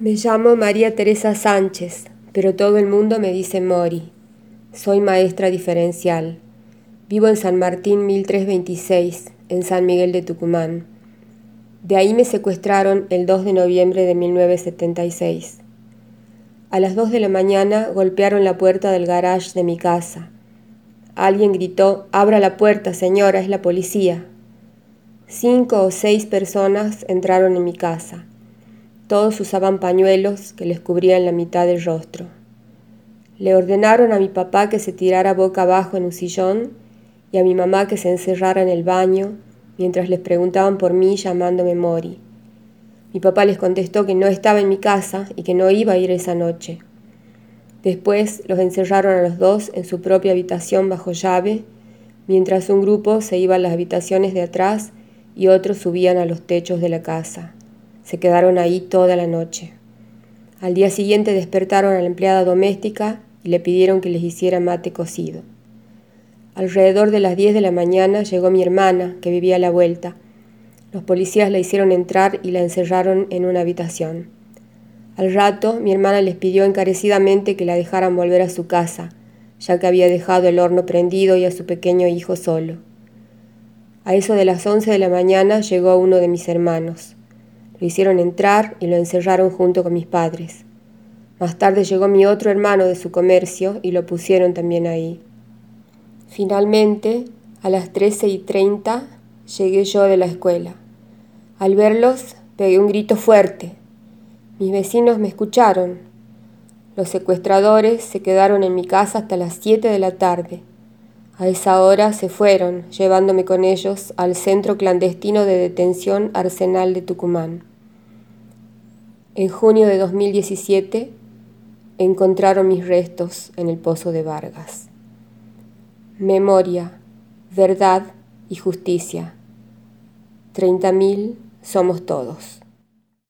Me llamo María Teresa Sánchez, pero todo el mundo me dice Mori. Soy maestra diferencial. Vivo en San Martín 1326, en San Miguel de Tucumán. De ahí me secuestraron el 2 de noviembre de 1976. A las 2 de la mañana golpearon la puerta del garage de mi casa. Alguien gritó, Abra la puerta, señora, es la policía. Cinco o seis personas entraron en mi casa. Todos usaban pañuelos que les cubrían la mitad del rostro. Le ordenaron a mi papá que se tirara boca abajo en un sillón y a mi mamá que se encerrara en el baño mientras les preguntaban por mí llamándome Mori. Mi papá les contestó que no estaba en mi casa y que no iba a ir esa noche. Después los encerraron a los dos en su propia habitación bajo llave, mientras un grupo se iba a las habitaciones de atrás y otros subían a los techos de la casa. Se quedaron ahí toda la noche. Al día siguiente despertaron a la empleada doméstica y le pidieron que les hiciera mate cocido. Alrededor de las 10 de la mañana llegó mi hermana, que vivía a la vuelta. Los policías la hicieron entrar y la encerraron en una habitación. Al rato, mi hermana les pidió encarecidamente que la dejaran volver a su casa, ya que había dejado el horno prendido y a su pequeño hijo solo. A eso de las 11 de la mañana llegó uno de mis hermanos. Lo hicieron entrar y lo encerraron junto con mis padres. Más tarde llegó mi otro hermano de su comercio y lo pusieron también ahí. Finalmente, a las trece y treinta, llegué yo de la escuela. Al verlos, pegué un grito fuerte. Mis vecinos me escucharon. Los secuestradores se quedaron en mi casa hasta las siete de la tarde. A esa hora se fueron, llevándome con ellos al centro clandestino de detención Arsenal de Tucumán. En junio de 2017 encontraron mis restos en el pozo de Vargas. Memoria, verdad y justicia. Treinta mil somos todos.